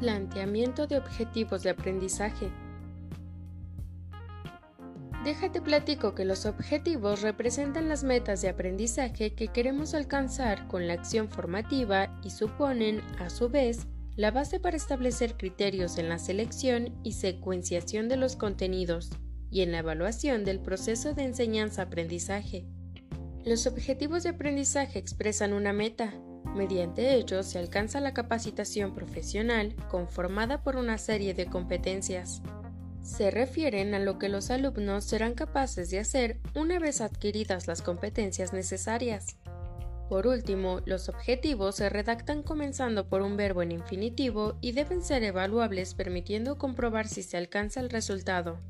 Planteamiento de objetivos de aprendizaje. Déjate platico que los objetivos representan las metas de aprendizaje que queremos alcanzar con la acción formativa y suponen, a su vez, la base para establecer criterios en la selección y secuenciación de los contenidos y en la evaluación del proceso de enseñanza-aprendizaje. Los objetivos de aprendizaje expresan una meta. Mediante ellos se alcanza la capacitación profesional conformada por una serie de competencias. Se refieren a lo que los alumnos serán capaces de hacer una vez adquiridas las competencias necesarias. Por último, los objetivos se redactan comenzando por un verbo en infinitivo y deben ser evaluables permitiendo comprobar si se alcanza el resultado.